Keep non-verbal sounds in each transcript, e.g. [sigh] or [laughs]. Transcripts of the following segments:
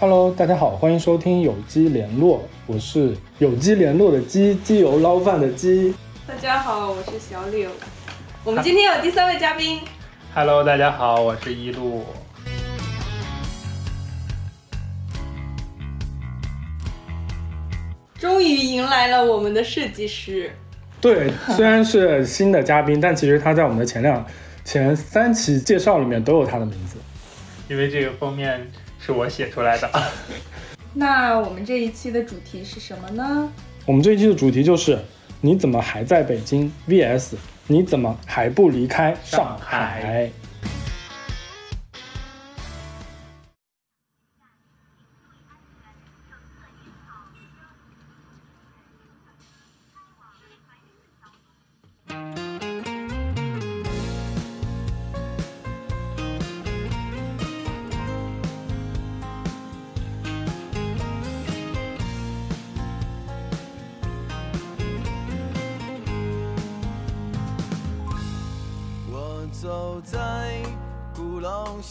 Hello，大家好，欢迎收听有机联络，我是有机联络的鸡，鸡油捞饭的鸡。大家好，我是小柳。我们今天有第三位嘉宾，Hello，大家好，我是一路。终于迎来了我们的设计师。对，虽然是新的嘉宾，但其实他在我们的前两、前三期介绍里面都有他的名字。因为这个封面是我写出来的。[laughs] 那我们这一期的主题是什么呢？我们这一期的主题就是你怎么还在北京 VS 你怎么还不离开上上海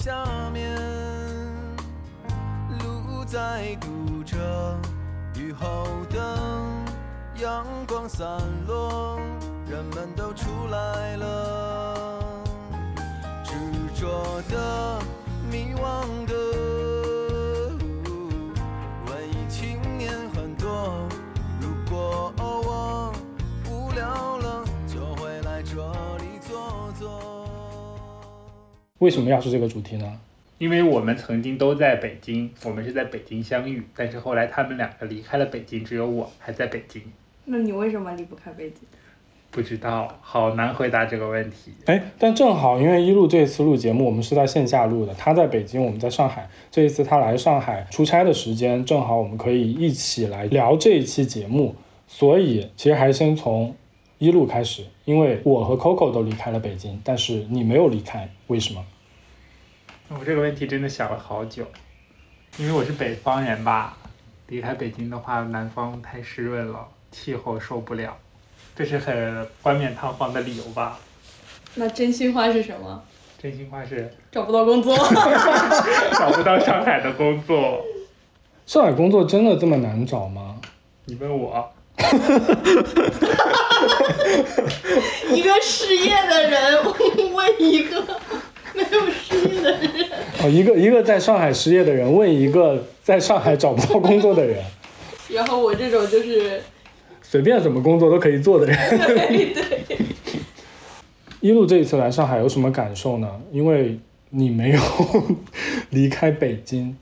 下面，路在堵着，雨后的，阳光散落，人们都出来了，执着的，迷惘的，为什么要是这个主题呢？因为我们曾经都在北京，我们是在北京相遇，但是后来他们两个离开了北京，只有我还在北京。那你为什么离不开北京？不知道，好难回答这个问题。哎，但正好因为一路这次录节目，我们是在线下录的，他在北京，我们在上海。这一次他来上海出差的时间，正好我们可以一起来聊这一期节目。所以其实还是先从一路开始，因为我和 Coco 都离开了北京，但是你没有离开，为什么？我这个问题真的想了好久，因为我是北方人吧，离开北京的话，南方太湿润了，气候受不了，这是很冠冕堂皇的理由吧？那真心话是什么？真心话是找不到工作。[laughs] 找不到上海的工作。上海工作真的这么难找吗？你问我，[laughs] [laughs] 一个失业的人问一个没有失业的人，哦，一个一个在上海失业的人问一个在上海找不到工作的人，[laughs] 然后我这种就是随便什么工作都可以做的人。[laughs] 对对，一路这一次来上海有什么感受呢？因为你没有离开北京，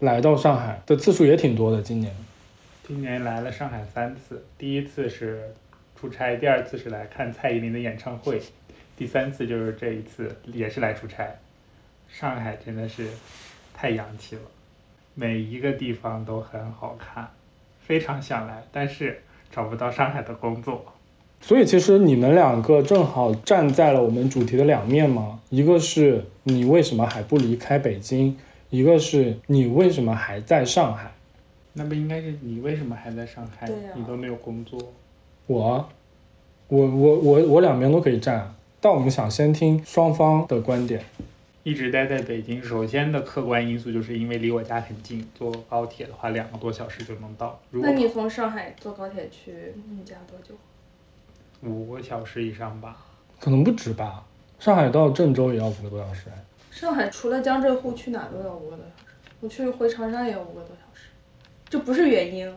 来到上海的次数也挺多的。今年今年来了上海三次，第一次是出差，第二次是来看蔡依林的演唱会，第三次就是这一次也是来出差。上海真的是太洋气了，每一个地方都很好看，非常想来，但是找不到上海的工作。所以其实你们两个正好站在了我们主题的两面嘛，一个是你为什么还不离开北京，一个是你为什么还在上海。那不应该是你为什么还在上海？你都没有工作。我，我我我我两边都可以站，但我们想先听双方的观点。一直待在北京，首先的客观因素就是因为离我家很近，坐高铁的话两个多小时就能到。如果那你从上海坐高铁去你家多久？五个小时以上吧，可能不止吧，上海到郑州也要五个多小时哎。上海除了江浙沪去哪都要五个多小时，我去回长沙也要五个多小时，这不是原因，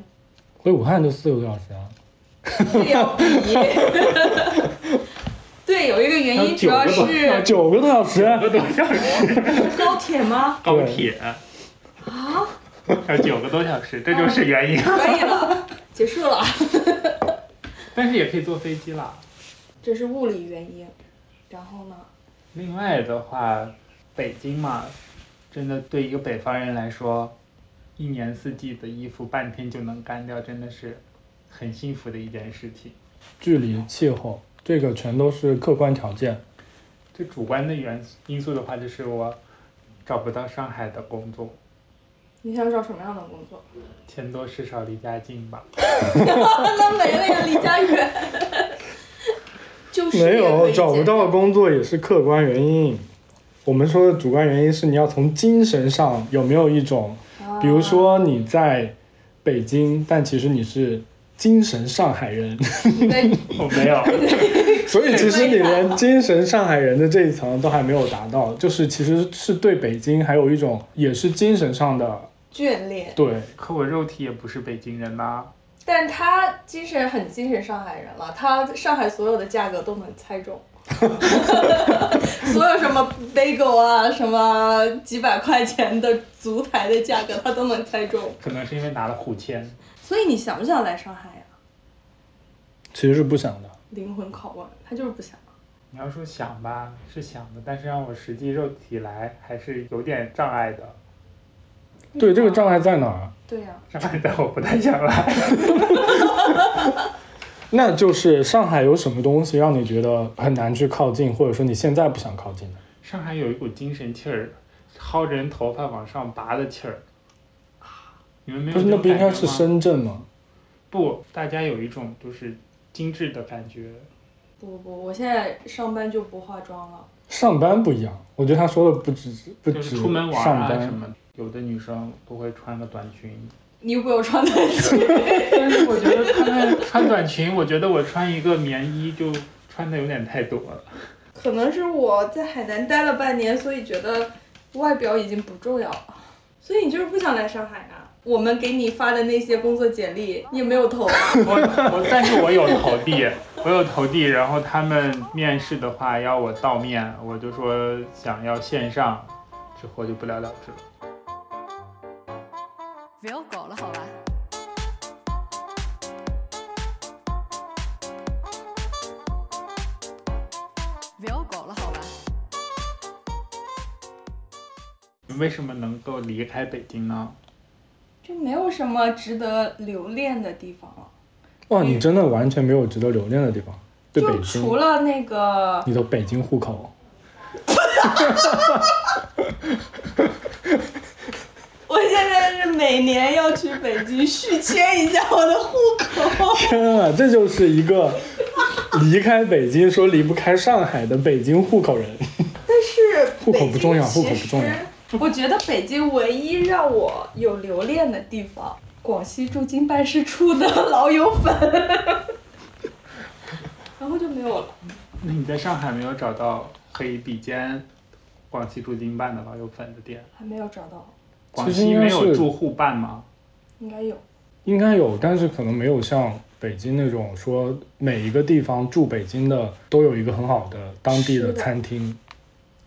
回武汉就四个多小时啊。这也要比。[laughs] 对，有一个原因主要啊，是九个多小时。九个多小时，高铁吗？高铁啊，要九个多小时，这就是原因。可以了，结束了。[laughs] 但是也可以坐飞机了。这是物理原因，然后呢？另外的话，北京嘛，真的对一个北方人来说，一年四季的衣服半天就能干掉，真的是很幸福的一件事情。距离、气候，这个全都是客观条件。最主观的原因素的话，就是我找不到上海的工作，你想找什么样的工作？钱多事少离家近吧。[laughs] 那没了呀，离家远。就是没有找不到工作也是客观原因。我们说的主观原因是你要从精神上有没有一种啊比如说你在北京，但其实你是精神上海人，对，我 [laughs] 没有，所以其实你连精神上海人的这一层都还没有达到，就是其实是对北京还有一种也是精神上的眷恋。对。可我肉体也不是北京人呐、但他精神很精神上海人了，他上海所有的价格都能猜中，[laughs] 所有什么 bagel 啊，什么几百块钱的足台的价格，他都能猜中。可能是因为拿了虎签。所以你想不想来上海呀、其实是不想的。灵魂拷问，他就是不想。你要说想吧，是想的，但是让我实际肉体来，还是有点障碍的。对，这个障碍在哪儿？对呀、障碍在我不太想来。[laughs] 那就是上海有什么东西让你觉得很难去靠近，或者说你现在不想靠近的？上海有一股精神气儿，薅着人头发往上拔的气儿。你们没有不是，那不应该是深圳吗？不，大家有一种就是精致的感觉。不不不，我现在上班就不化妆了。上班不一样，我觉得他说的不只不就是止出门玩上班啊什，么，有的女生都会穿个短裙。你又不有穿短裙，但是我觉得他们穿短裙，我觉得我穿一个棉衣就穿的有点太多了。可能是我在海南待了半年，所以觉得外表已经不重要了。所以你就是不想来上海啊？我们给你发的那些工作简历，你也没有投啊？[laughs] 我我，但是我有投递，我有投递，然后他们面试的话要我到面，我就说想要线上，之后就不了了之了。不要搞了，好吧？为什么能够离开北京呢？就没有什么值得留恋的地方了。哇，你真的完全没有值得留恋的地方。对北就京除，了那个，你的北京户口，[laughs] 我现在是每年要去北京续签一下我的户口。天啊，这就是一个离开北京说离不开上海的北京户口人。但是户口不重要户口不重要 [laughs] 我觉得北京唯一让我有留恋的地方，广西驻京办事处的老友粉，[laughs] 然后就没有了。那你在上海没有找到可以比肩广西驻京办的老友粉的店？还没有找到，广西没有是住户办吗？应该有。应该有，但是可能没有像北京那种说每一个地方住北京的都有一个很好的当地的餐厅。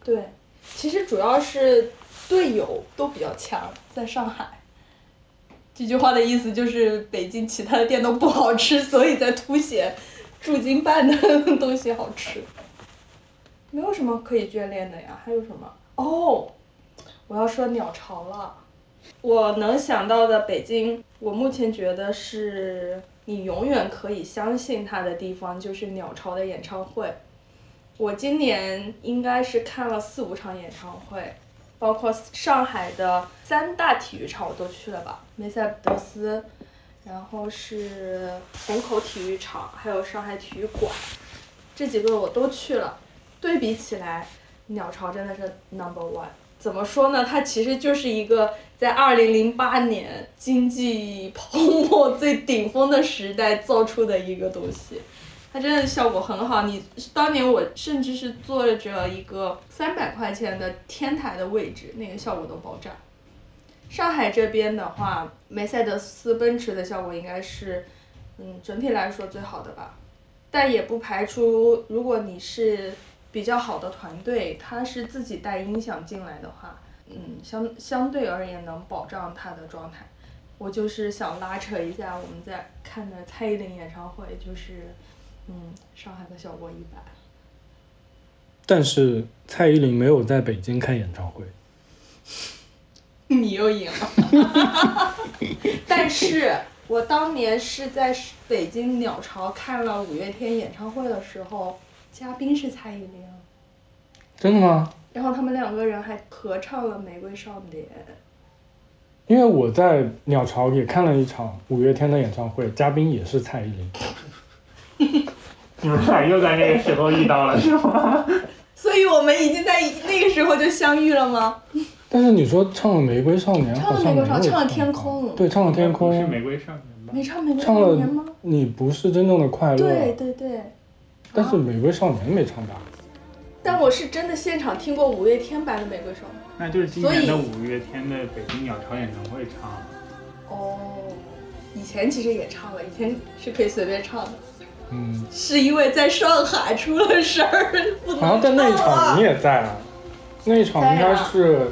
对，其实主要是队友都比较强，在上海。这句话的意思就是北京其他的店都不好吃，所以在凸显驻京办的东西好吃。没有什么可以眷恋的呀，还有什么？哦，我要说鸟巢了。我能想到的北京，我目前觉得是你永远可以相信它的地方，就是鸟巢的演唱会。我今年应该是看了四五场演唱会，包括上海的三大体育场我都去了吧，梅赛德斯，然后是虹口体育场，还有上海体育馆，这几个我都去了。对比起来，鸟巢真的是 number one。怎么说呢？它其实就是一个在二零零八年经济 [laughs] 泡沫最顶峰的时代造出的一个东西。它真的效果很好。你当年我甚至是坐着一个三百块钱的天台的位置，那个效果都爆炸。上海这边的话，梅赛德斯奔驰的效果应该是，嗯，整体来说最好的吧。但也不排除，如果你是比较好的团队，他是自己带音响进来的话，嗯，相相对而言能保障他的状态。我就是想拉扯一下我们在看的蔡依林演唱会，就是，嗯，上海的小过一百。但是蔡依林没有在北京开演唱会，[laughs] 你又赢了。[laughs] 但是我当年是在北京鸟巢看了五月天演唱会的时候，嘉宾是蔡依林，真的吗？然后他们两个人还合唱了《玫瑰少年》。因为我在鸟巢也看了一场五月天的演唱会，嘉宾也是蔡依林。你们俩又在那个时候遇到了 [laughs] 是吗？所以我们已经在那个时候就相遇了吗？但是你说唱了《玫瑰少年》，唱了玫瑰少年唱了天空对，唱了天空，是玫瑰少年吗？没唱《玫瑰少年》吗？你不是真正的快乐，对对对。但是《玫瑰少年》没唱吧？但我是真的现场听过五月天版的《玫瑰少年那就是今年的五月天的北京鸟巢演唱会唱。》。哦，以前其实也唱了，以前是可以随便唱的，嗯，是因为在上海出了事儿，不能好像在那一场你也在啊，那一场应该是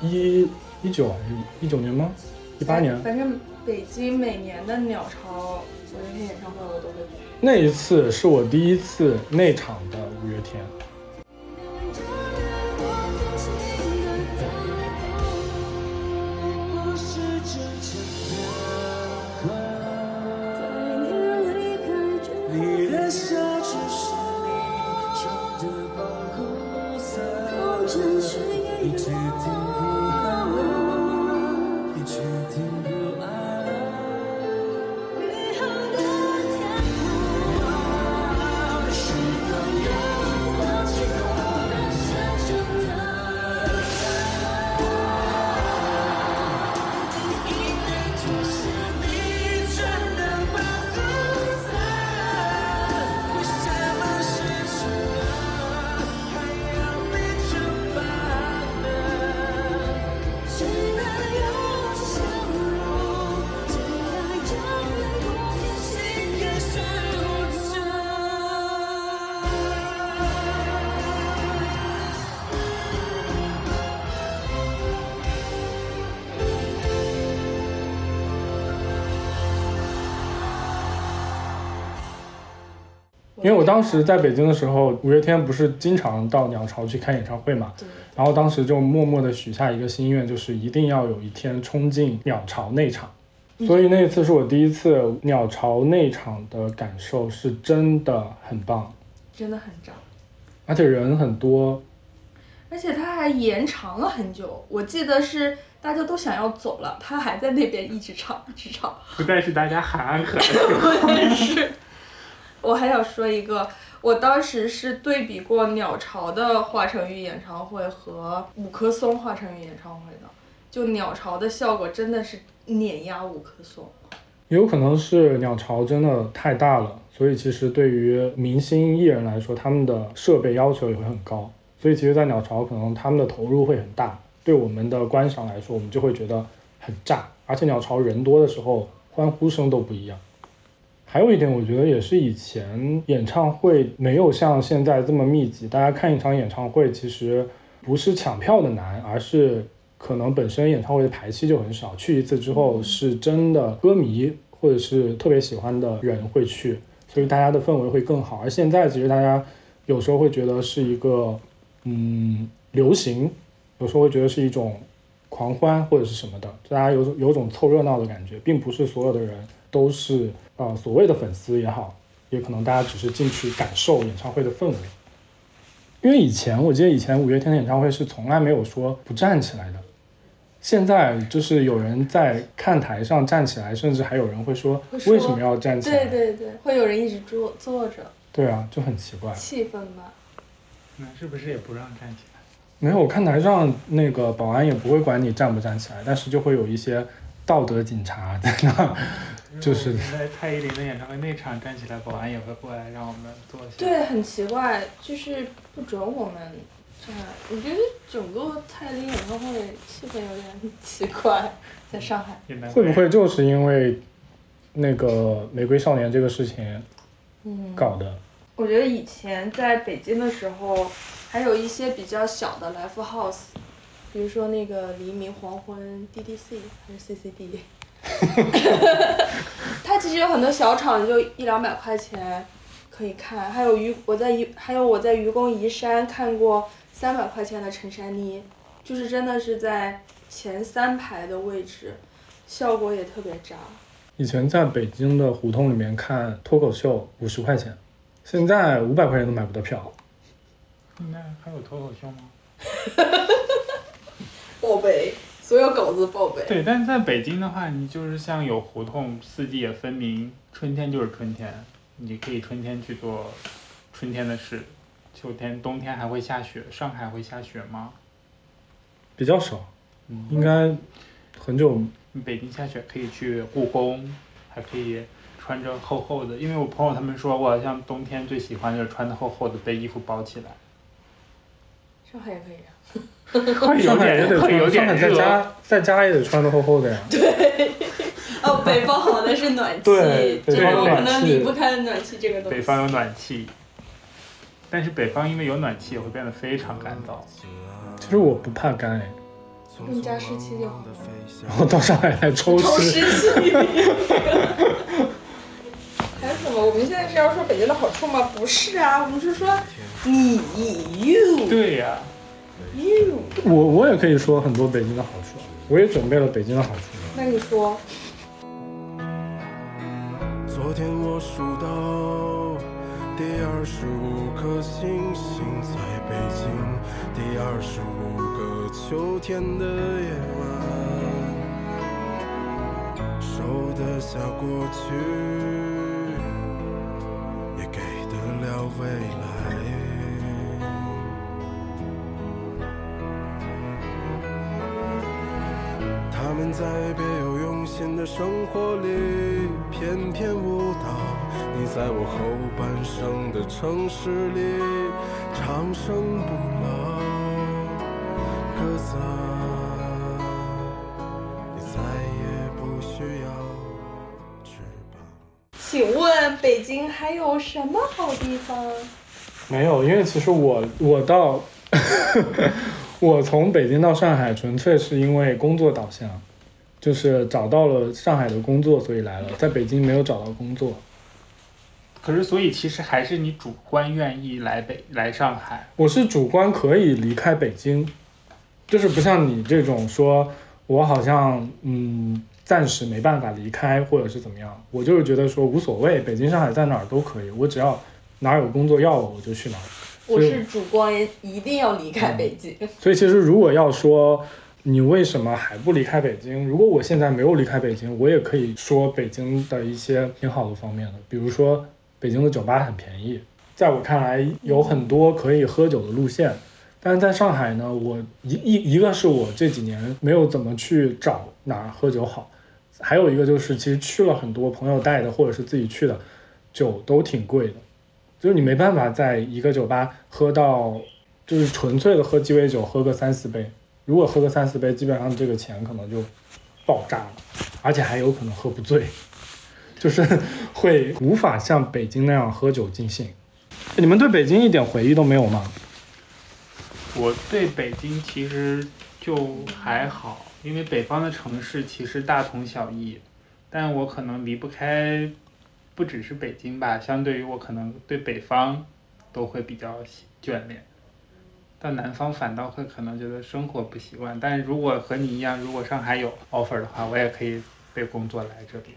一一九还是一九年吗？一八年反正北京每年的鸟巢五月天演唱会我都会去。那一次是我第一次内场的五月天。因为我当时在北京的时候，五月天不是经常到鸟巢去开演唱会嘛，对然后当时就默默的许下一个心愿，就是一定要有一天冲进鸟巢内场。所以那一次是我第一次鸟巢内场的感受，是真的很棒，真的很炸，而且人很多。而且它还延长了很久。我记得是大家都想要走了，他还在那边一直唱，一直唱。不再是大家喊安可的时候，[laughs] 我也是。我还想说一个，我当时是对比过鸟巢的华晨宇演唱会和五棵松华晨宇演唱会的，就鸟巢的效果真的是碾压五棵松。有可能是鸟巢真的太大了，所以其实对于明星艺人来说，他们的设备要求也会很高。所以其实，在鸟巢可能他们的投入会很大，对我们的观赏来说，我们就会觉得很炸。而且鸟巢人多的时候，欢呼声都不一样。还有一点，我觉得也是以前演唱会没有像现在这么密集。大家看一场演唱会，其实不是抢票的难，而是可能本身演唱会的排期就很少，去一次之后是真的歌迷或者是特别喜欢的人会去，所以大家的氛围会更好。而现在其实大家有时候会觉得是一个嗯流行，有时候会觉得是一种狂欢或者是什么的，大家有有种凑热闹的感觉，并不是所有的人都是呃所谓的粉丝也好，也可能大家只是进去感受演唱会的氛围。因为以前我记得以前五月天的演唱会是从来没有说不站起来的，现在就是有人在看台上站起来，甚至还有人会说为什么要站起来？对对对，会有人一直坐坐着，对啊，就很奇怪。气氛吧。那是不是也不让站起来？没有，我看台上那个保安也不会管你站不站起来，但是就会有一些道德警察在那儿，就是在蔡依林的演唱会那场站起来，保安也会过来让我们坐下。对，很奇怪，就是不准我们站。我觉得整个蔡依林演唱会气氛有点 [laughs] 奇怪，在上海。会不会就是因为那个玫瑰少年这个事情嗯，搞的？我觉得以前在北京的时候，还有一些比较小的 live house，比如说那个黎明黄昏 DDC 还是 CCD，[laughs] 它其实有很多小场，就一两百块钱可以看。还有愚我在愚还有我在愚公移山看过三百块钱的陈珊妮，就是真的是在前三排的位置，效果也特别炸。以前在北京的胡同里面看脱口秀五十块钱，现在五百块钱都买不到票。现在还有脱口秀吗？[laughs] 报备，所有狗子报备。对，但是在北京的话，你就是像有胡同，四季也分明，春天就是春天，你可以春天去做春天的事，秋天、冬天还会下雪，上海会下雪吗？比较少，应该很久北京下雪可以去故宫，还可以穿着厚厚的，因为我朋友他们说我好像冬天最喜欢就是穿的厚厚的，被衣服包起来，上海也可以啊。[laughs] 会有上海也得点会有穿，上海在。家在家也得穿的厚厚的呀。对 [laughs] 哦，北方好的是暖气，对这北方暖个可能离不开暖气这个东西。北方有暖气，但是北方因为有暖气，也会变得非常干燥。其实我不怕干哎，用加湿器就好了。然后到上海来抽抽湿。湿器。[laughs] 还有什么？我们现在是要说北京的好处吗？不是啊，我们是说你 you 对呀、you。我我也可以说很多北京的好处，我也准备了北京的好处。那你说，昨天我数到第二十五颗星星在北京，第二十五个秋天的夜晚，收得下过去，也给得了未来。他们在别有用心的生活里翩翩舞蹈，你在我后半生的城市里长生不老，请问北京还有什么好地方？没有，因为其实我我到 [laughs] 我从北京到上海，纯粹是因为工作导向，就是找到了上海的工作，所以来了。在北京没有找到工作，可是所以其实还是你主观愿意来北来上海。我是主观可以离开北京，就是不像你这种说，我好像嗯暂时没办法离开，或者是怎么样，我就是觉得说无所谓，北京、上海在哪儿都可以，我只要哪儿有工作要我，我就去哪儿。我是主观一定要离开北京。所以其实如果要说你为什么还不离开北京，如果我现在没有离开北京，我也可以说北京的一些挺好的方面的，比如说北京的酒吧很便宜，在我看来有很多可以喝酒的路线。但是在上海呢，我一一一个是我这几年没有怎么去找哪儿喝酒好，还有一个就是其实去了很多朋友带的或者是自己去的，酒都挺贵的，就是你没办法在一个酒吧喝到就是纯粹的喝鸡尾酒，喝个三四杯。如果喝个三四杯，基本上这个钱可能就爆炸了，而且还有可能喝不醉，[laughs] 就是会无法像北京那样喝酒尽兴。你们对北京一点回忆都没有吗？我对北京其实就还好，因为北方的城市其实大同小异，但我可能离不开，不只是北京吧，相对于我可能对北方都会比较喜眷恋，到南方反倒会可能觉得生活不习惯。但如果和你一样，如果上海有 offer 的话，我也可以被工作来这边。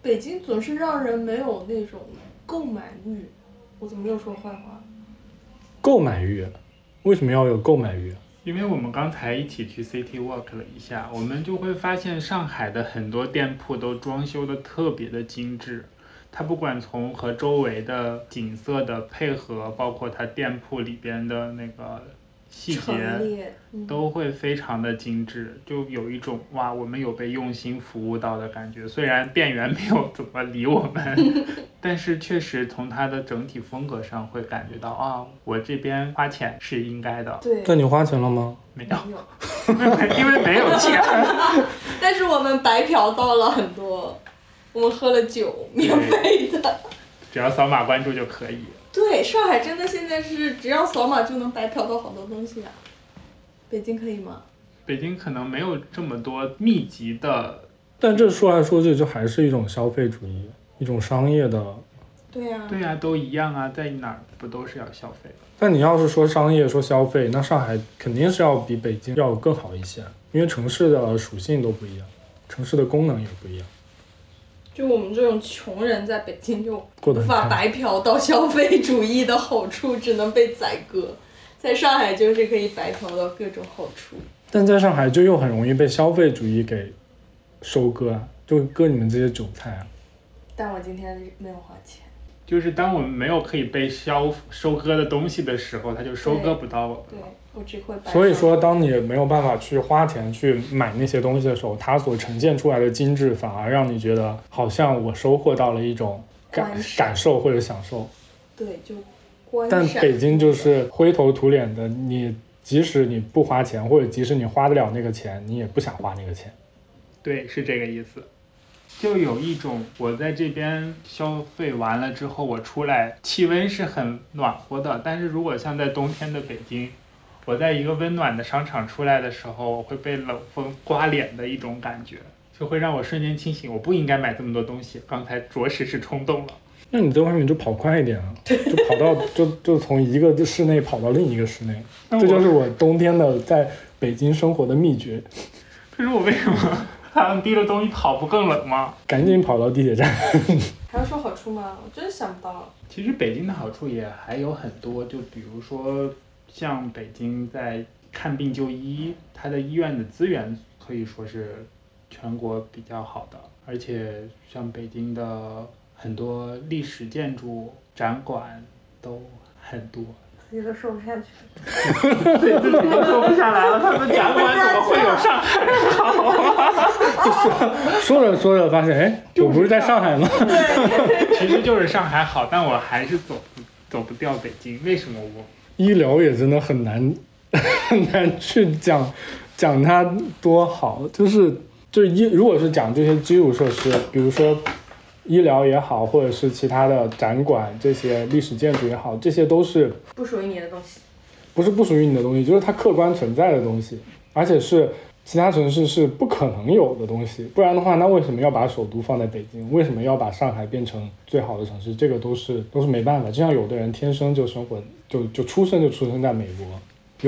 北京总是让人没有那种购买欲。我怎么又说坏话？购买欲，为什么要有购买欲？因为我们刚才一起去 City Walk 了一下，我们就会发现上海的很多店铺都装修的特别的精致。它不管从和周围的景色的配合，包括它店铺里边的那个细节，都会非常的精致，就有一种哇，我们有被用心服务到的感觉。虽然店员没有 [laughs] 怎么理我们，但是确实从它的整体风格上会感觉到啊，我这边花钱是应该的。对，那你花钱了吗？没有，没有。因为没有钱。[laughs] 但是我们白嫖到了很多，我们喝了酒，免费的。只要扫码关注就可以。对，上海真的现在是只要扫码就能白嫖到好多东西啊。北京可以吗？北京可能没有这么多密集的，但这说来说去，就还是一种消费主义，一种商业的。对呀、对呀、都一样啊，在哪儿不都是要消费的？但你要是说商业、说消费，那上海肯定是要比北京要更好一些，因为城市的属性都不一样，城市的功能也不一样，就我们这种穷人在北京就无法白嫖到消费主义的好处，只能被宰割。在上海就是可以白嫖到各种好处。但在上海就又很容易被消费主义给收割啊，就割你们这些韭菜啊。但我今天没有花钱。就是当我们没有可以被消收割的东西的时候，它就收割不到我们对了。我只会所以说，当你没有办法去花钱去买那些东西的时候，它所呈现出来的精致，反而让你觉得好像我收获到了一种感感受或者享受。对就观但北京就是灰头土脸的，你即使你不花钱，或者即使你花得了那个钱，你也不想花那个钱。对，是这个意思。就有一种我在这边消费完了之后，我出来气温是很暖和的，但是如果像在冬天的北京，我在一个温暖的商场出来的时候，我会被冷风刮脸的一种感觉，就会让我瞬间清醒，我不应该买这么多东西，刚才着实是冲动了。那你在外面就跑快一点啊，就跑到就就从一个室内跑到另一个室内，那这就是我冬天的在北京生活的秘诀。[laughs] 可是我为什么还要提着东西跑，不更冷吗？赶紧跑到地铁站。[laughs] 还要说好处吗？我真想不到。其实北京的好处也还有很多，就比如说像北京在看病就医，它的医院的资源可以说是全国比较好的，而且像北京的很多历史建筑展馆都很多。自己都说不下去。对自己都说不下来了，他们展馆怎么会有上海好？说着说着发现，哎，我不是在上海吗？其实就是上海好，但我还是走不走不掉北京。为什么我？医疗也真的很难 [laughs] 很难去讲讲它多好，就是就是医，如果是讲这些基础设施，比如说医疗也好，或者是其他的展馆这些历史建筑也好，这些都是不属于你的东西。不是不属于你的东西，就是它客观存在的东西，而且是其他城市是不可能有的东西。不然的话，那为什么要把首都放在北京？为什么要把上海变成最好的城市？这个都是都是没办法。就像有的人天生就生活就就出生就出生在美国，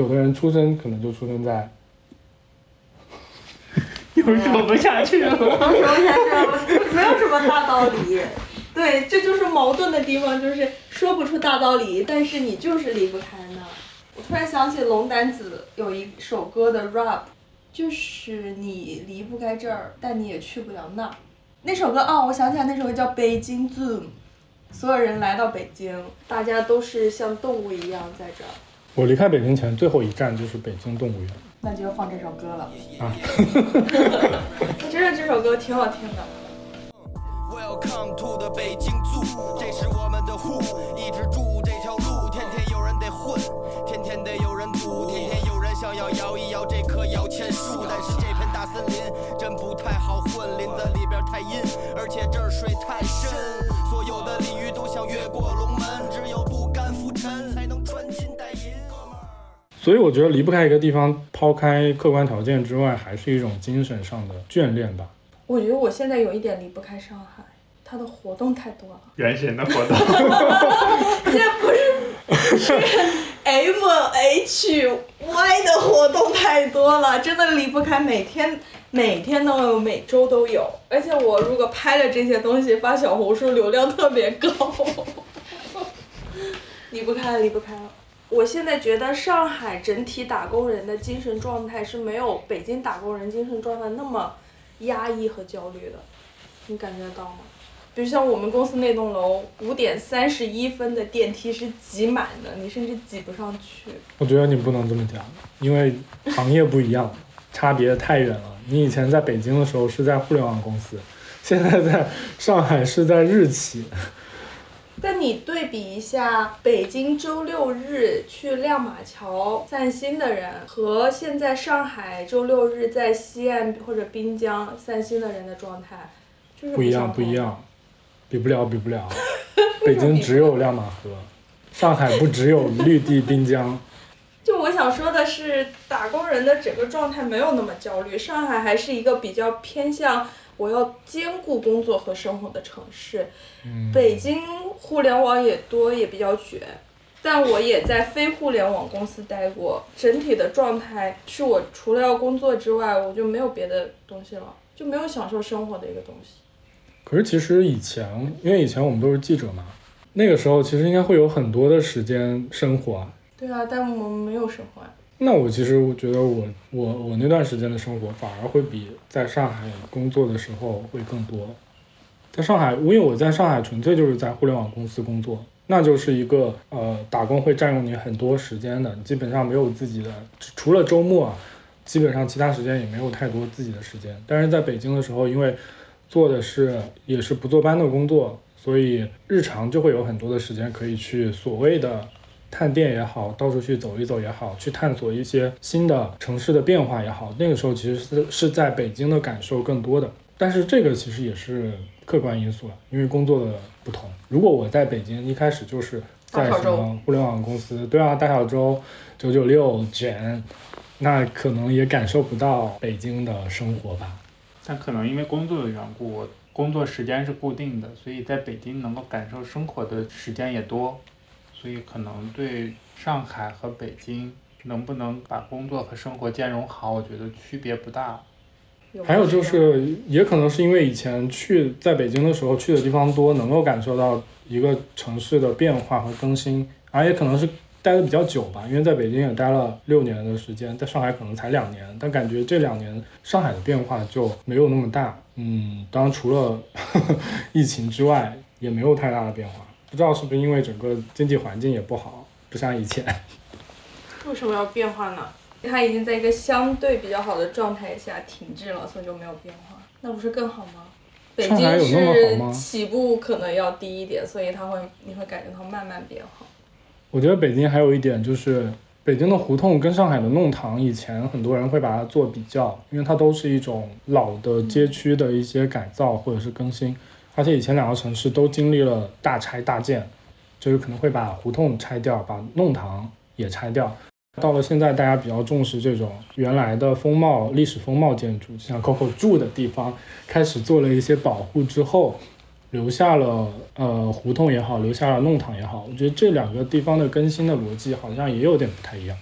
有的人出生可能就出生在又说不下去了。说不下去了，没有什么大道理。对，这就是矛盾的地方，就是说不出大道理，但是你就是离不开那儿。我突然想起龙丹子有一首歌的 rap，就是你离不开这儿，但你也去不了那儿。那首歌啊、我想起来，那首歌叫《北京 Zoom》，所有人来到北京，大家都是像动物一样在这儿。我离开北京前最后一站就是北京动物园那就要放这首歌了。啊。[laughs] 真的这首歌挺好听的。Welcome to the 北京 Zoo，这是我们的 Who，一直住这条路，天天有人得混，天天得有人堵，天天有人想要摇一摇这棵摇钱树，但是这片大森林真不太好混，林子里边太阴，而且这儿水太深，所有的鲤鱼都想越过龙门，只有不甘浮沉。所以我觉得离不开一个地方，抛开客观条件之外，还是一种精神上的眷恋吧。我觉得我现在有一点离不开上海，它的活动太多了。原神的活动，现在不是是 M H Y 的活动太多了，真的离不开每天每天都有，每周都有。而且我如果拍了这些东西发小红书，流量特别高，[laughs] 离不开了，离不开了。我现在觉得上海整体打工人的精神状态是没有北京打工人精神状态那么压抑和焦虑的，你感觉到吗？比如像我们公司那栋楼，五点三十一分的电梯是挤满的，你甚至挤不上去。我觉得你不能这么讲，因为行业不一样，差别太远了。你以前在北京的时候是在互联网公司，现在在上海是在日企。但你对比一下，北京周六日去亮马桥散心的人，和现在上海周六日在西岸或者滨江散心的人的状态，就是不一样，不一。样，比不了，比不了。[laughs] 北京只有亮马河，上海不只有绿地滨江。就我想说的是，打工人的整个状态没有那么焦虑。上海还是一个比较偏向我要兼顾工作和生活的城市。嗯，北京互联网也多，也比较卷，但我也在非互联网公司待过。整体的状态是我除了要工作之外，我就没有别的东西了，就没有享受生活的一个东西。可是其实以前，因为以前我们都是记者嘛，那个时候其实应该会有很多的时间生活啊。对啊，但我们没有生活啊。那我其实我觉得我我我那段时间的生活反而会比在上海工作的时候会更多。在上海，因为我在上海纯粹就是在互联网公司工作，那就是一个呃打工会占用你很多时间的，基本上没有自己的，除了周末啊，基本上其他时间也没有太多自己的时间。但是在北京的时候，因为做的是也是不坐班的工作，所以日常就会有很多的时间可以去所谓的探店也好，到处去走一走也好，去探索一些新的城市的变化也好。那个时候其实是是在北京的感受更多的，但是这个其实也是客观因素了，因为工作的不同。如果我在北京一开始就是在什大小周么互联网公司，对啊，大小周、九九六卷，那可能也感受不到北京的生活吧。但可能因为工作的缘故，我工作时间是固定的，所以在北京能够感受生活的时间也多，所以可能对上海和北京能不能把工作和生活兼容好，我觉得区别不大。还有就是，也可能是因为以前去在北京的时候去的地方多，能够感受到一个城市的变化和更新，而也可能是待的比较久吧，因为在北京也待了六年的时间，在上海可能才两年，但感觉这两年上海的变化就没有那么大。嗯，当然除了 [laughs] 疫情之外，也没有太大的变化。不知道是不是因为整个经济环境也不好，不像以前。为什么要变化呢？它已经在一个相对比较好的状态下停滞了，所以就没有变化，那不是更好吗？北京那么好吗是起步可能要低一点，所以它会你会感觉它慢慢变好。我觉得北京还有一点就是，北京的胡同跟上海的弄堂，以前很多人会把它做比较，因为它都是一种老的街区的一些改造或者是更新，而且以前两个城市都经历了大拆大建，就是可能会把胡同拆掉，把弄堂也拆掉。到了现在，大家比较重视这种原来的风貌、历史风貌建筑，像 Coco 住的地方，开始做了一些保护之后，留下了呃胡同也好，留下了弄堂也好，我觉得这两个地方的更新的逻辑好像也有点不太一样。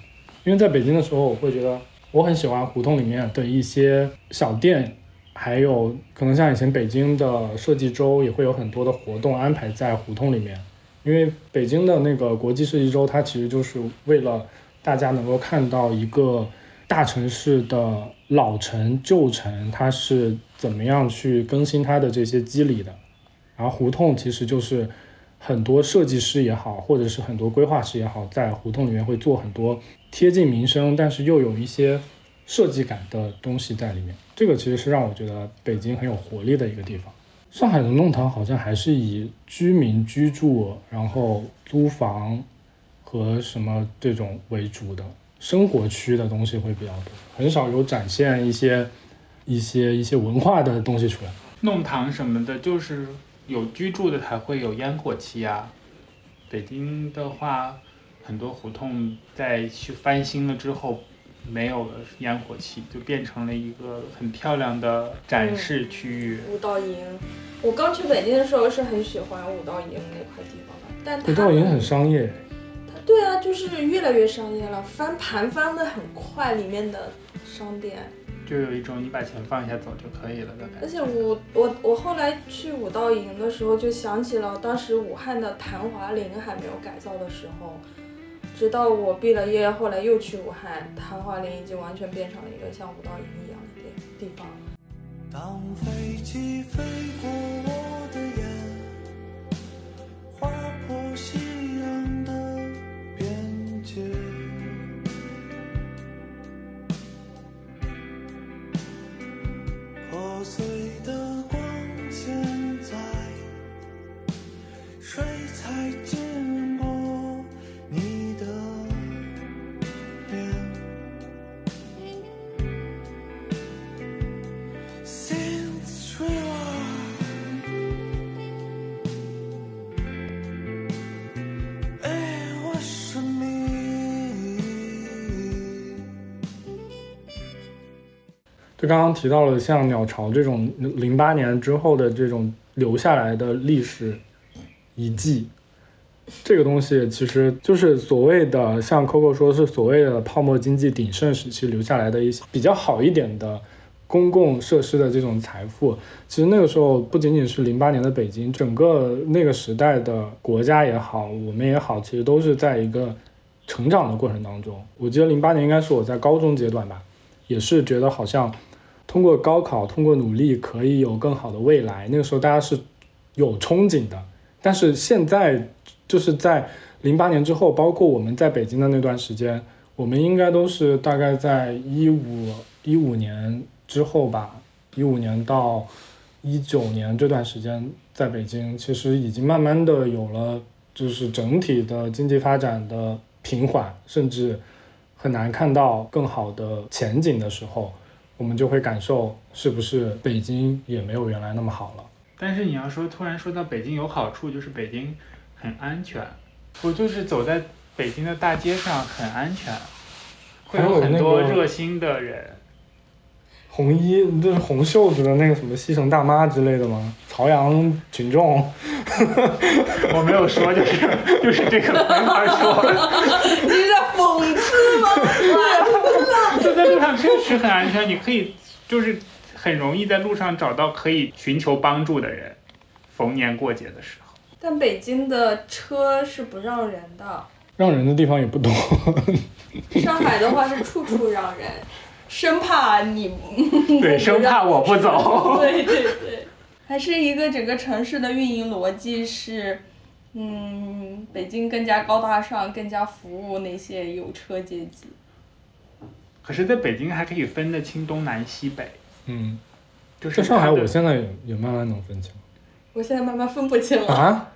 因为在北京的时候，我会觉得我很喜欢胡同里面的一些小店，还有可能像以前北京的设计周也会有很多的活动安排在胡同里面。因为北京的那个国际设计周，它其实就是为了大家能够看到一个大城市的老城、旧城，它是怎么样去更新它的这些机理的。然后胡同其实就是很多设计师也好，或者是很多规划师也好，在胡同里面会做很多贴近民生，但是又有一些设计感的东西在里面。这个其实是让我觉得北京很有活力的一个地方。上海的弄堂好像还是以居民居住，然后租房和什么这种为主的生活区的东西会比较多，很少有展现一些一些一些文化的东西出来。弄堂什么的，就是有居住的才会有烟火气啊。北京的话，很多胡同在去翻新了之后，没有了烟火气，就变成了一个很漂亮的展示区域。五道营，我刚去北京的时候是很喜欢五道营那块地方的，但它五道营很商业，它对啊，就是越来越商业了，翻盘翻的很快，里面的商店。就有一种你把钱放下走就可以了的感觉。而且我我我后来去武道营的时候，就想起了当时武汉的昙华林还没有改造的时候，直到我毕了业，后来又去武汉，昙华林已经完全变成了一个像武道营一样的地地方。当飞机飞过我的眼，划破夕阳的边界，破碎的光线在水彩浸就刚刚提到了像鸟巢这种零八年之后的这种留下来的历史遗迹，这个东西其实就是所谓的像 Coco 说是所谓的泡沫经济鼎盛时期留下来的一些比较好一点的公共设施的这种财富。其实那个时候不仅仅是零八年的北京，整个那个时代的国家也好，我们也好，其实都是在一个成长的过程当中。我记得零八年应该是我在高中阶段吧，也是觉得好像通过高考，通过努力可以有更好的未来。那个时候大家是有憧憬的。但是现在就是在零八年之后，包括我们在北京的那段时间，我们应该都是大概在一五一五年之后吧，一五年到一九年这段时间，在北京其实已经慢慢的有了，就是整体的经济发展的平缓，甚至很难看到更好的前景的时候，我们就会感受是不是北京也没有原来那么好了。但是你要说突然说到北京有好处，就是北京很安全。我就是走在北京的大街上很安全，会有有很多热心的人。红衣，这是红袖子的那个什么西城大妈之类的吗？朝阳群众，[laughs] 我没有说，就是就是这个没法说。[laughs] 你是在讽刺吗？就在路上确实很安全，你可以就是很容易在路上找到可以寻求帮助的人，逢年过节的时候。但北京的车是不让人的，让人的地方也不多。上海的话是处处让人，生怕你对，生怕我不走。对对对，还是一个整个城市的运营逻辑是，嗯，北京更加高大上，更加服务那些有车阶级。可是，在北京还可以分得清东南西北，嗯，就是在上海，我现在也也慢慢能分清我现在慢慢分不清了。啊。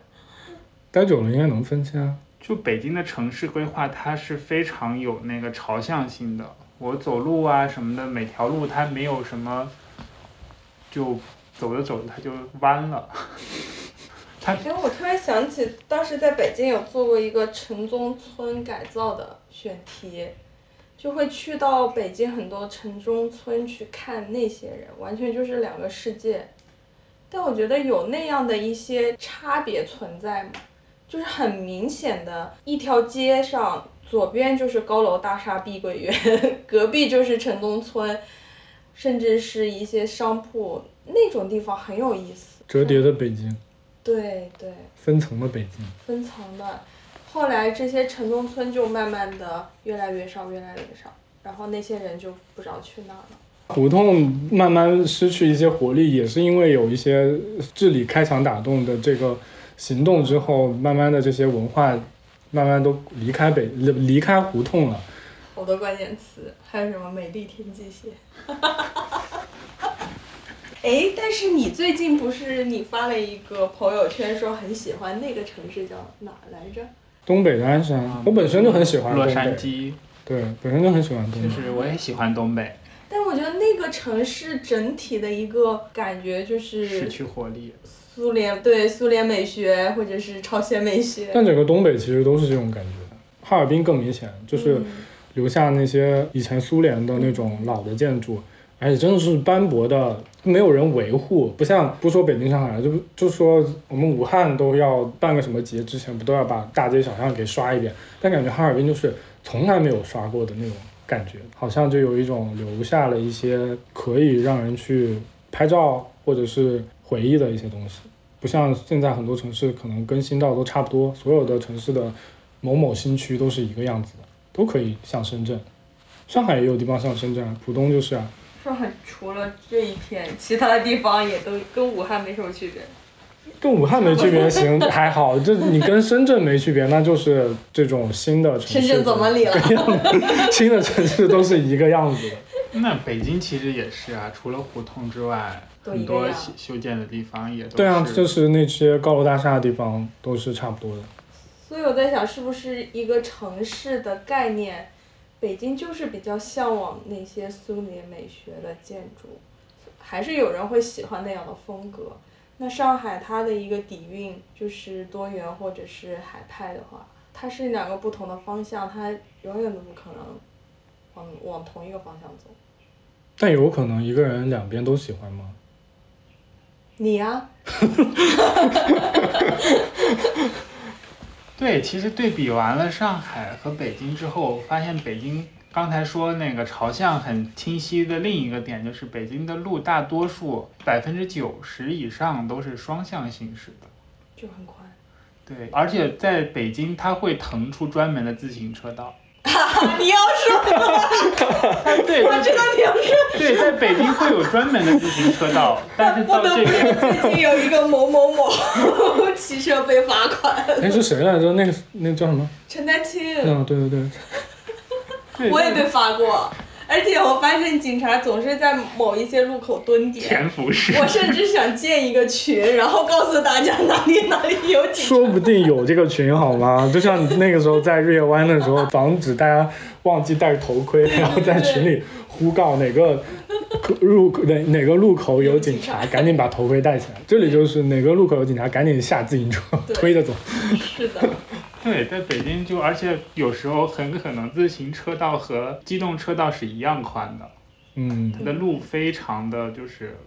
待久了应该能分清啊。就北京的城市规划，它是非常有那个朝向性的。我走路啊什么的，每条路它没有什么，就走着走着它就弯了。[laughs] 哎，我突然想起，当时在北京有做过一个城中村改造的选题，就会去到北京很多城中村去看那些人，完全就是两个世界。但我觉得有那样的一些差别存在嘛，就是很明显的一条街上，左边就是高楼大厦碧桂园，[laughs] 隔壁就是城中村，甚至是一些商铺，那种地方很有意思。折叠的北京，对对。分层的北京。分层的，后来这些城中村就慢慢的越来越少，越来越少，然后那些人就不知道去哪儿了。胡同慢慢失去一些活力，也是因为有一些治理开墙打洞的这个行动之后，慢慢的这些文化慢慢都离开北离离开胡同了。好多关键词，还有什么美丽天际线。[laughs] 哎，但是你最近不是你发了一个朋友圈说很喜欢那个城市叫哪儿来着？东北的鞍山，我本身就很喜欢洛，杉矶，对，本身就很喜欢东就北。是我也喜欢东北，但我觉得那个城市整体的一个感觉就是失去活力。苏联对苏联美学或者是朝鲜美学。但整个东北其实都是这种感觉，哈尔滨更明显，就是嗯留下那些以前苏联的那种老的建筑，而且真的是斑驳的，没有人维护。不像不说北京、上海，就就说我们武汉都要办个什么节之前，不都要把大街小巷给刷一遍？但感觉哈尔滨就是从来没有刷过的那种感觉，好像就有一种留下了一些可以让人去拍照或者是回忆的一些东西。不像现在很多城市可能更新到都差不多，所有的城市的某某新区都是一个样子的，都可以像深圳。上海也有地方像深圳，浦东就是啊。上海除了这一片，其他的地方也都跟武汉没什么区别。跟武汉没区别，行 [laughs] 还好。这你跟深圳没区别，那就是这种新的城市。深圳怎么理了？[laughs] 新的城市都是一个样子的。那北京其实也是啊，除了胡同之外，很多修修建的地方也都是。对啊，就是那些高楼大厦的地方都是差不多的。所以我在想，是不是一个城市的概念，北京就是比较向往那些苏联美学的建筑，还是有人会喜欢那样的风格。那上海它的一个底蕴就是多元或者是海派的话，它是两个不同的方向，它永远都不可能往往同一个方向走。但有可能一个人两边都喜欢吗？你呀、[laughs] 对，其实对比完了上海和北京之后，发现北京刚才说那个朝向很清晰的另一个点，就是北京的路大多数百分之九十以上都是双向行驶的。就很宽。对，而且在北京它会腾出专门的自行车道，[laughs] 你要说，[laughs] 对，我知道你要说，对，在北京会有专门的自行车道，[laughs] 但是不得不到这边，说，最近有一个某某某骑车被罚款，那，是谁来着？那个那个叫什么？陈丹青，嗯，对对对，对我也被罚过，而且我发现警察总是在某一些路口蹲点潜。伏式。我甚至想建一个群，然后告诉大家哪里哪里有警察。说不定有这个群好吗？就像你那个时候在日月湾的时候，防止大家忘记戴头盔，然后在群里呼告哪个 [laughs] 入哪哪个路口有警察，赶紧把头盔戴起来。这里就是哪个路口有警察，赶紧下自行车推着走。是的，对，在北京就而且有时候很可能自行车道和机动车道是一样宽的，嗯，它的路非常的就是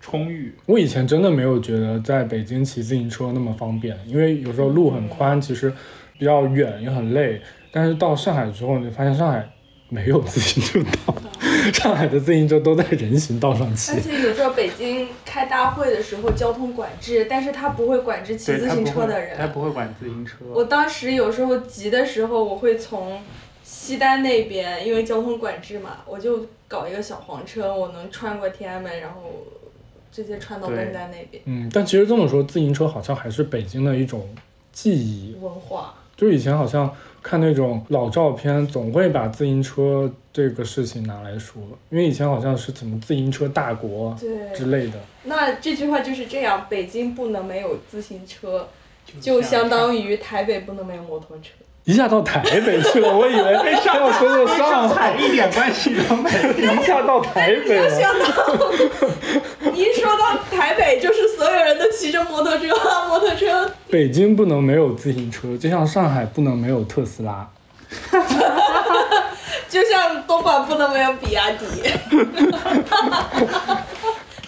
充裕。我以前真的没有觉得在北京骑自行车那么方便，因为有时候路很宽，其实比较远也很累。但是到上海之后，你发现上海没有自行车道，上海的自行车都在人行道上骑而。且有时候北京开大会的时候交通管制，但是他不会管制骑，自行车的，人。他不会管自行车。我当时有时候急的时候，我会从西单那边，因为交通管制嘛，我就搞一个小黄车，我能穿过天安门，然后直接穿到东单那边。嗯，但其实这么说，自行车好像还是北京的一种记忆。文化，就以前好像看那种老照片，总会把自行车这个事情拿来说，因为以前好像是怎么自行车大国。之类的。那这句话就是这样：北京不能没有自行车，就就相当于台北不能没有摩托车。一下到台北去了，我以为 [laughs] 他要说的上海，一点关系都没有。一下到台北了。想到，[laughs] 一说到台北，就是所有人都骑着摩托车，摩托车北京不能没有自行车，就像上海不能没有特斯拉。[laughs] 就像东莞不能没有比亚迪。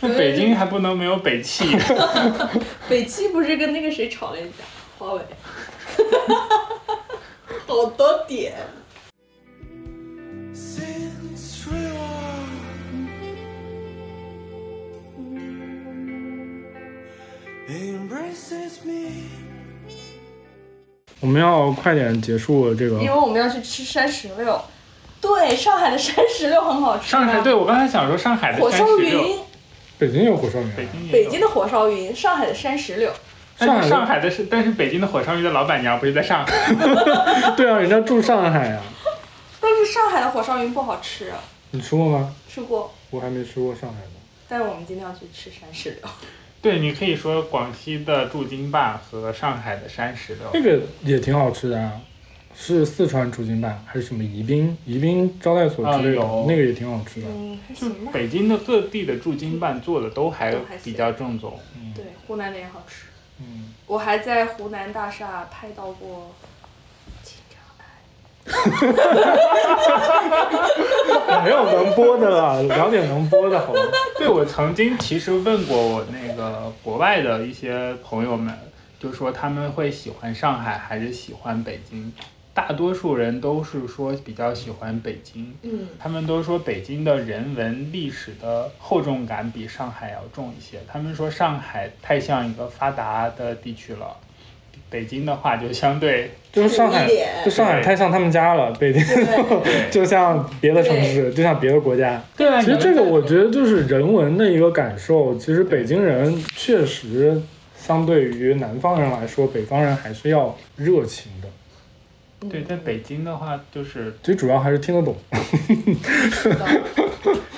那北京还不能没有北汽。北汽不是跟那个谁吵了一架，华为。好多点.我们要快点结束这个因为我们要去吃山石榴。对，上海的山石榴很好吃、啊。上海，对我刚才想说上海的火烧山石榴，云，北京有火烧云啊，北京也有北京的火烧云，上海的山石榴。但是上海的是，但是北京的火烧鱼的老板娘不是在上海。[laughs] 对啊，人家住上海啊。但是上海的火烧云不好吃，啊你吃过吗？吃过。我还没吃过上海的。但是我们今天要去吃山石榴。[laughs] 对，你可以说广西的驻京办和上海的山石榴。那个也挺好吃的啊，是四川驻京办还是什么宜宾宜宾招待所之类的，啊那个也挺好吃的。嗯，还就行吧。北京的各地的驻京办做的都还比较正宗。对，湖南的也好吃。嗯，我还在湖南大厦拍到过经常爱。没有能播的了，聊点能播的好吗？对，我曾经其实问过我那个国外的一些朋友们，就说他们会喜欢上海还是喜欢北京。大多数人都是说比较喜欢北京，嗯，他们都说北京的人文历史的厚重感比上海要重一些。他们说上海太像一个发达的地区了，北京的话就相对就是上海就上海太像他们家了，北京 [laughs] 就像别的城市，就像别的国家。对啊其实这个我觉得就是人文的一个感受。其实北京人确实相对于南方人来说，北方人还是要热情的。对，在北京的话就是最主要还是听得懂。[laughs]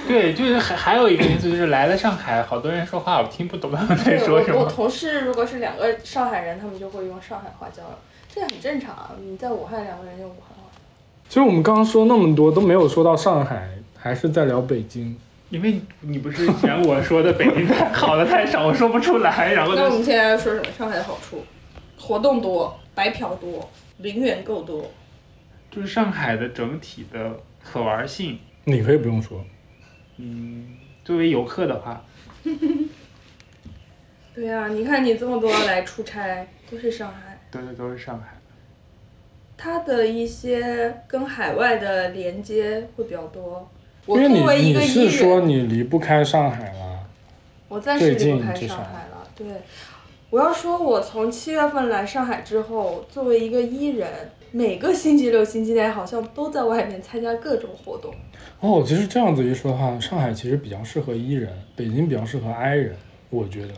对，就是还还有一个因素就是来了上海，好多人说话我听不懂他们在说什么。我同事如果是两个上海人，他们就会用上海话交流，这很正常啊。你在武汉，两个人用武汉话。其实我们刚刚说那么多都没有说到上海，还是在聊北京。因为你不是嫌我说的北京太好的太少，我说不出来，然后那我们现在要说什么？上海的好处，活动多，白嫖多，零元够多。就是上海的整体的可玩性，你可以不用说，嗯，作为游客的话，[laughs] 对呀、你看你这么多来出差，都是上海，对对都是上海。它的一些跟海外的连接会比较多。我因为作为你一个艺你是说，你离不开上海了。我暂时离不开上海了。对，我要说，我从七月份来上海之后，作为一个 E 人，每个星期六、星期天好像都在外面参加各种活动。哦，其实这样子一说的话，上海其实比较适合 E 人，北京比较适合 I 人，我觉得。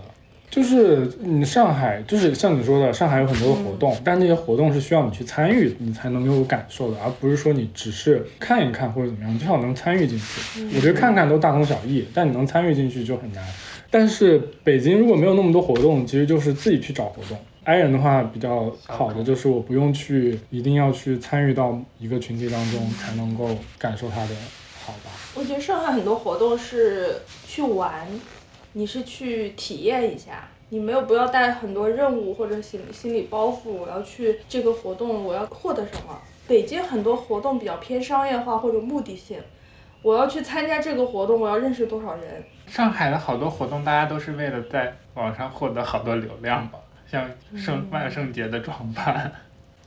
就是你上海，就是像你说的，上海有很多活动，但那些活动是需要你去参与，你才能有感受的，而不是说你只是看一看或者怎么样，你最好能参与进去。我觉得看看都大同小异，但你能参与进去就很难。但是北京如果没有那么多活动，其实就是自己去找活动。I 人的话比较好的就是我不用去，一定要去参与到一个群体当中才能够感受它的好吧。我觉得上海很多活动是去玩，你是去体验一下，你没有不要带很多任务或者心心理包袱，我要去这个活动我要获得什么。北京很多活动比较偏商业化或者目的性，我要去参加这个活动，我要认识多少人。上海的好多活动，大家都是为了在网上获得好多流量吧，像圣万圣节的装扮。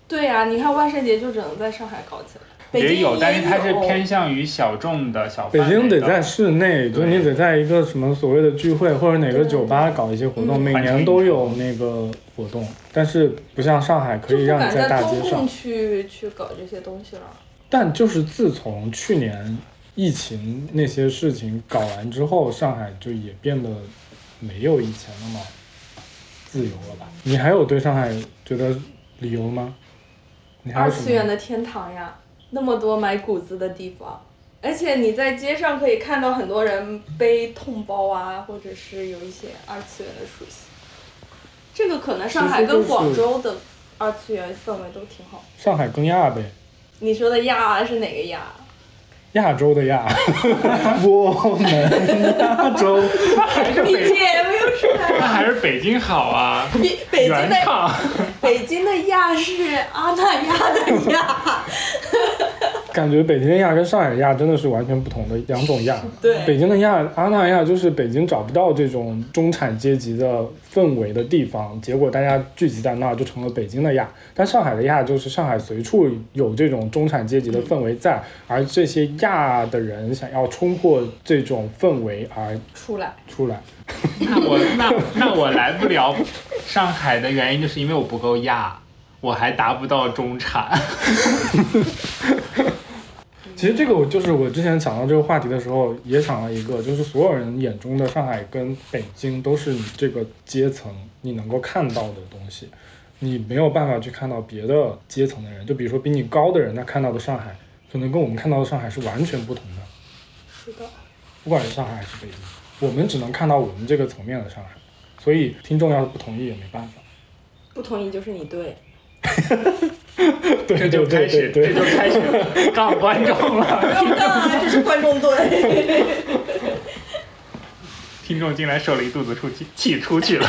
对呀、你看万圣节就只能在上海搞起来，北京也有，但是它是偏向于小众的小北。京得在室内，就对你得在一个什么所谓的聚会或者哪个酒吧搞一些活动，嗯每年都有那个活动，但是不像上海可以让你敢在大街上。去去搞这些东西了。但就是自从去年疫情那些事情搞完之后，上海就也变得没有以前那么自由了吧？你还有对上海觉得理由吗？你还有二次元的天堂呀，那么多买谷子的地方，而且你在街上可以看到很多人背痛包啊，或者是有一些二次元的属性。这个可能上海跟广州的二次元氛围都挺好。上海更亚呗？你说的亚是哪个亚？亚洲的亚，[laughs] 我们亚洲。[laughs] 还是你北，京没有出来那啊！还是北京好啊，北北京的原唱。北京的亚是阿那亚的亚。感觉北京的亚跟上海的亚真的是完全不同的两种亚。[laughs] 对北京的亚阿那亚就是北京找不到这种中产阶级的氛围的地方，结果大家聚集在那儿就成了北京的亚。但上海的亚就是上海随处有这种中产阶级的氛围在，而这些亚的人想要冲破这种氛围而出来，出来。那我 [laughs] 那那我来不了上海的原因，就是因为我不够亚，我还达不到中产。其实这个我就是我之前想到这个话题的时候，也想了一个，就是所有人眼中的上海跟北京都是你这个阶层你能够看到的东西，你没有办法去看到别的阶层的人，就比如说比你高的人，他看到的上海，可能跟我们看到的上海是完全不同的，是的。不管是上海还是北京，我们只能看到我们这个层面的上海，所以听众要是不同意也没办法。不同意就是你对。[laughs] [laughs] 对这就开始，对对对这就开始杠观众不了。要杠啊，这是观众队。听众进来受了一肚子出气，气出去了。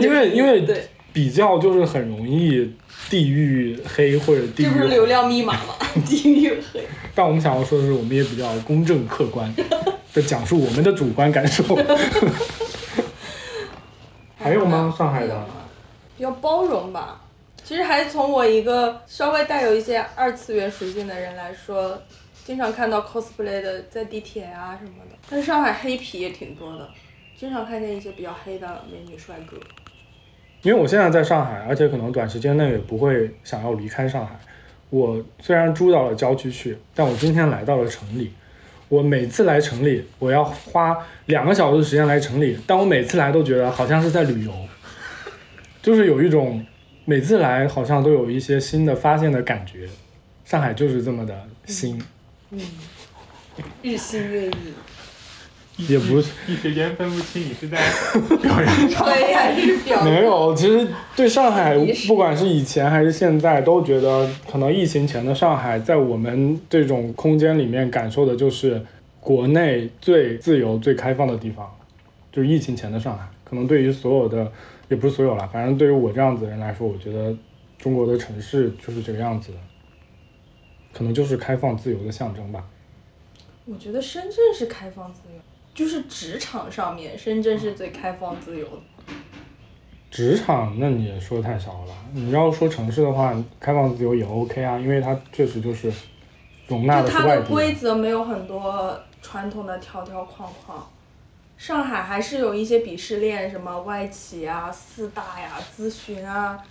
因为因为对，比较就是很容易地域黑或者地域这不是流量密码吗？[laughs] 地域黑。但我们想要说的是，我们也比较公正客观 [laughs] 的讲述我们的主观感受。还有吗？上海的？比较包容吧。其实还从我一个稍微带有一些二次元属性的人来说，经常看到 cosplay 的在地铁啊什么的。但是上海黑皮也挺多的，经常看见一些比较黑的美女帅哥。因为我现在在上海，而且可能短时间内也不会想要离开上海。我虽然住到了郊区去，但我今天来到了城里。我每次来城里，我要花两个小时的时间来城里，但我每次来都觉得好像是在旅游，就是有一种每次来好像都有一些新的发现的感觉。上海就是这么的新，嗯，日新月异。也不是一时间分不清你是在 [laughs] 表扬还是表没有，其实对上海不管是以前还是现在，都觉得可能疫情前的上海，在我们这种空间里面感受的就是国内最自由、最开放的地方，就是疫情前的上海。可能对于所有的，也不是所有啦，反正对于我这样子的人来说，我觉得中国的城市就是这个样子的，可能就是开放自由的象征吧。我觉得深圳是开放自由，就是职场上面，深圳是最开放自由的。职场，那你也说的太少了吧？你要说城市的话，开放自由也 OK 啊，因为它确实就是容纳的它的。规则没有很多传统的条条框框，上海还是有一些鄙视链，什么外企啊、四大呀、咨询啊，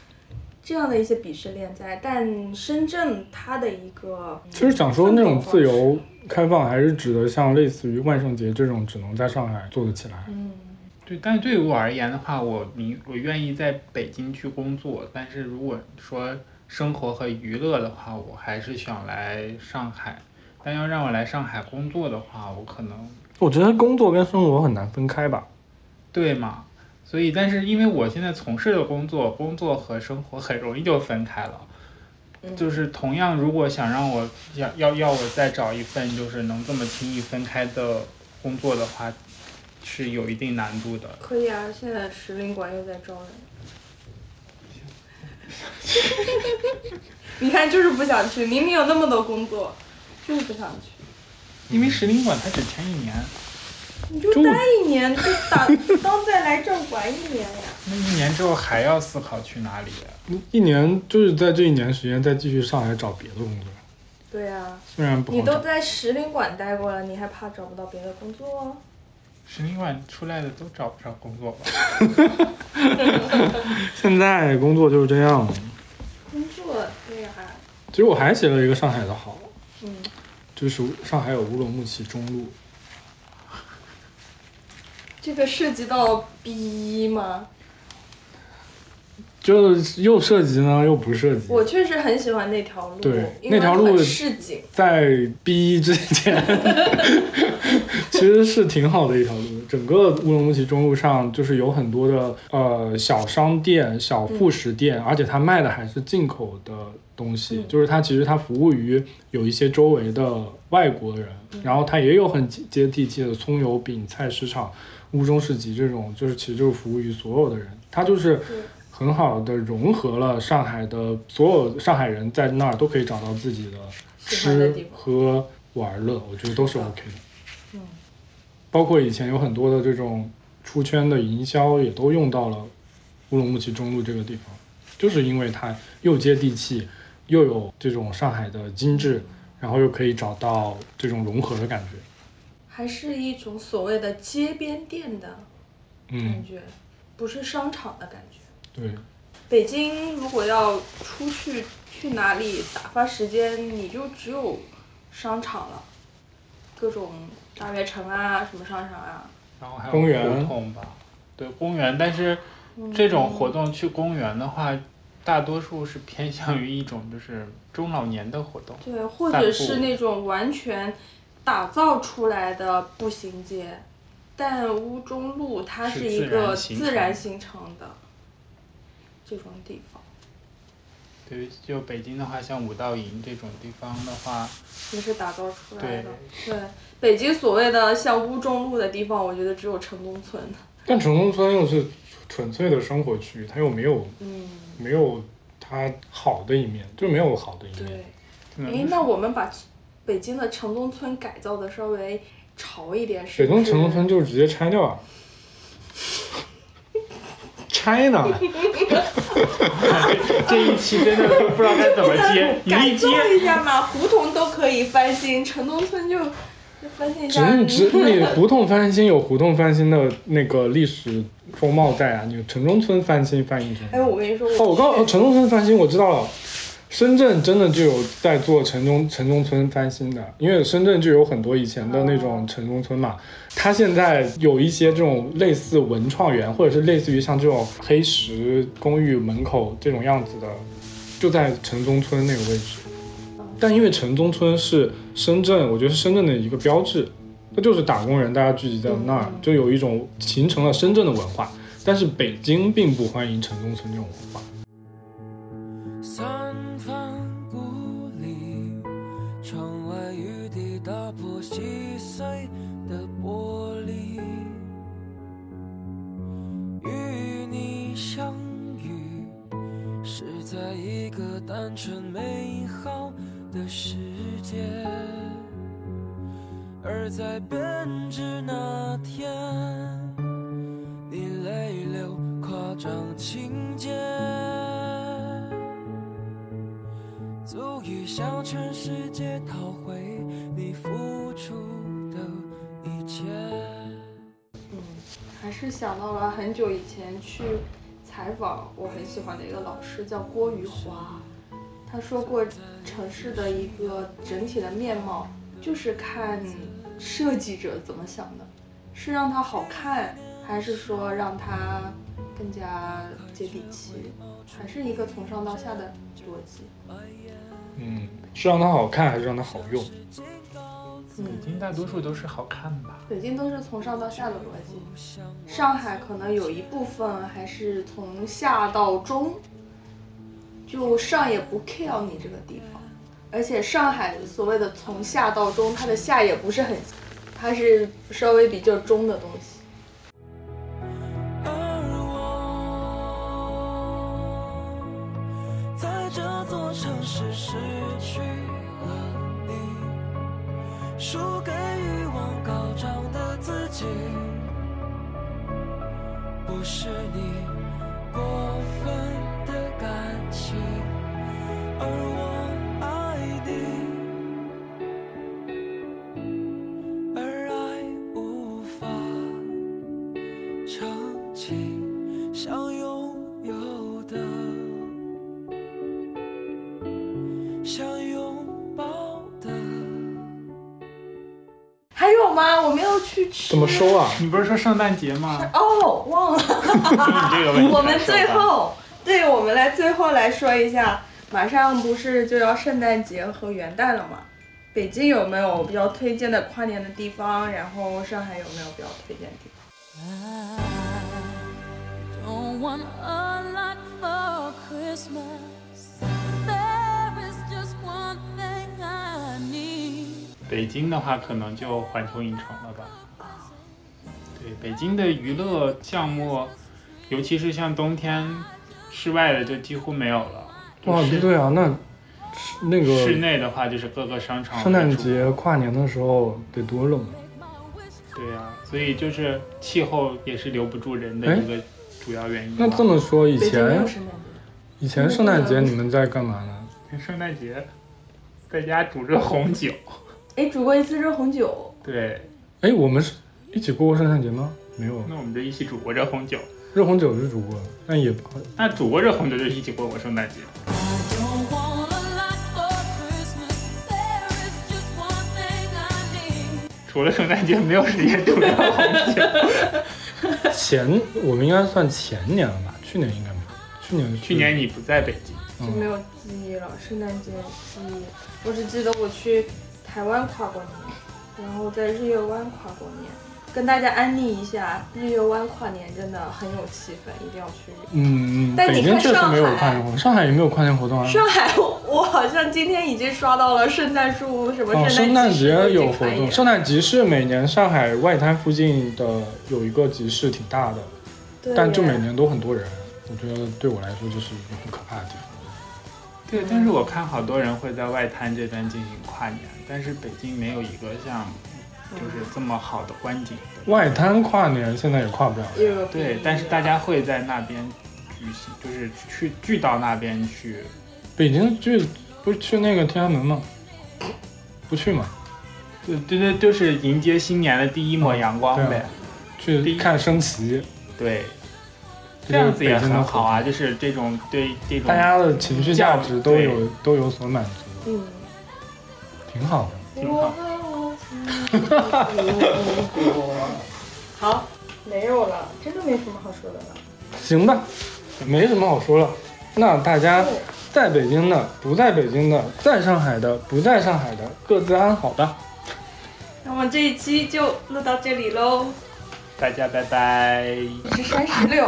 这样的一些鄙视链在。但深圳它的一个，其实想说那种自由开放，还是指的像类似于万圣节这种，只能在上海做得起来。嗯，对，但是对于我而言的话，我你我愿意在北京去工作，但是如果说生活和娱乐的话，我还是想来上海。但要让我来上海工作的话，我可能我觉得工作跟生活很难分开吧。对嘛？所以，但是因为我现在从事的工作，工作和生活很容易就分开了。嗯就是同样，如果想让我要要要我再找一份就是能这么轻易分开的工作的话，是有一定难度的。可以啊，现在石林馆又在招人。[laughs] [laughs] 你看，就是不想去，明明有那么多工作，就是不想去。因为使领馆它只签一年，你就就待一年，就打 [laughs] 当再来这儿管一年呀。那一年之后还要思考去哪里。一年就是在这一年时间再继续上海找别的工作，对呀、虽然不你都。在使领馆待过了，你还怕找不到别的工作？啊石林馆出来的都找不着工作吧？[laughs] [laughs] 现在工作就是这样。工作，对呀、其实我还写了一个上海的好，嗯，就是上海有乌鲁木齐中路，这个涉及到 B 一吗？就又涉及呢又不涉及。我确实很喜欢那条路，对那条路市井。在 B 一之前，[laughs] 其实是挺好的一条路。整个乌鲁木齐中路上就是有很多的呃小商店、小副食店，而且它卖的还是进口的东西，嗯。就是它其实它服务于有一些周围的外国人，然后它也有很接地气的葱油饼、菜市场、乌中市集这种，就是其实就是服务于所有的人，它就是。很好的融合了上海的所有上海人在那儿都可以找到自己的吃喝玩乐，我觉得都是 OK 的。嗯，包括以前有很多的这种出圈的营销也都用到了乌鲁木齐中路这个地方，就是因为它又接地气，又有这种上海的精致，然后又可以找到这种融合的感觉。还是一种所谓的街边店的感嗯，觉，不是商场的感觉。对，北京如果要出去去哪里打发时间，你就只有商场了，各种大悦城啊，什么商场啊。然后还有公园胡同吧，对公园，但是这种活动去公园的话，大多数是偏向于一种就是中老年的活动。对，或者是那种完全打造出来的步行街，但乌中路它是一个自然形成的这种地方，对于就北京的话，像五道营这种地方的话，也是打造出来的。对，北京所谓的像乌中路的地方，我觉得只有城中村。[laughs] 但城中村又是纯粹的生活区域，它又没有嗯，没有它好的一面，就没有好的一面。对。嗯诶，那我们把北京的城中村改造的稍微潮一点，是是？北京城中村就是直接拆掉啊。拆呢？这一期真的都不知道该怎么接，你改一接造一下嘛，胡同都可以翻新，城中村就就翻新一只下。是只你胡同翻新有胡同翻新的那个历史风貌在啊，你城中村翻新翻译成。哎，我跟你说，哦，我刚哦城中村翻新我知道了，深圳真的就有在做城中城中村翻新的，因为深圳就有很多以前的那种城中村嘛，它现在有一些这种类似文创园，或者是类似于像这种黑石公寓门口这种样子的，就在城中村那个位置。但因为城中村是深圳，我觉得是深圳的一个标志，它就是打工人大家聚集在那儿嗯，就有一种形成了深圳的文化。但是北京并不欢迎城中村这种文化。在一个单纯美好的世界，而在编织那天，你泪流夸张情节。足以向全世界讨回你付出的一切。还是想到了很久以前去采访我很喜欢的一个老师，叫郭于华。他说过，城市的一个整体的面貌，就是看设计者怎么想的，是让它好看，还是说让它更加接地气，还是一个从上到下的逻辑。嗯，是让它好看还是让它好用？嗯北，京大多数都是好看吧？北京都是从上到下的逻辑，上海可能有一部分还是从下到中，就上也不 care 你这个地方，而且上海所谓的从下到中，它的下也不是很，它是稍微比较中的东西。而我在这座城市失去输给欲望高涨的自己，不是你过分的感情，而我去吃。怎么收啊？你不是说圣诞节吗？哦，忘了。我们最后，对，我们来最后来说一下，马上不是就要圣诞节和元旦了吗？北京有没有比较推荐的跨年的地方？然后上海有没有比较推荐的地方？I don't want a lot for Christmas. There is just one thing I need. 北京的话，可能就环球影城了吧。对，北京的娱乐项目，尤其是像冬天，室外的就几乎没有了。哇，就是对啊，那那个室内的话，就是各个商场。圣诞节、跨年的时候得多冷啊！对呀、所以就是气候也是留不住人的一个主要原因。那这么说，以前。以前圣诞节你们在干嘛呢？[laughs] 圣诞节在家煮着红酒，哎，煮过一次热红酒，对，哎，我们是一起过过圣诞节吗？没有，那我们就一起煮过热红酒。热红酒是煮过，但也不那煮过热红酒就一起过过圣诞节。Don't want a lot for Christmas. There is just one thing I need. 除了圣诞节，没有时间煮热红酒。前我们应该算前年了吧？去年应该没有，去年去年你不在北京，嗯，就没有记忆了。圣诞节记忆，我只记得我去台湾跨过年，然后在日月湾跨过年。跟大家安利一下，日月湾跨年真的很有气氛，一定要去。嗯嗯，北但你看京确实没有跨年活动，上海也没有跨年活动啊。上海，我我好像今天已经刷到了圣诞树什么哦，圣圣诞节有活动，圣诞集市每年上海外滩附近的有一个集市挺大的，对但就每年都很多人，我觉得对我来说就是一个很可怕的地方。对，但是我看好多人会在外滩这边进行跨年，但是北京没有一个像就是这么好的观景。外滩跨年现在也跨不了，对，但是大家会在那边举行，就是去聚到那边去。北京聚不是去那个天安门吗？不去嘛，对对对，就是迎接新年的第一抹阳光呗。去看升旗，对，这这样子也很好啊，就是这种对这种，大家的情绪价值都有都有所满足，嗯，挺好的。挺好。[laughs] 好，没有了，真的没什么好说的了。行吧，没什么好说了。那大家在北京的、不在北京的、在上海的、不在上海的，各自安好吧。那我们这一期就录到这里喽，大家拜拜。我是山石榴，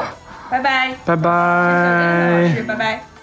拜拜，拜小珍老拜师，。拜拜。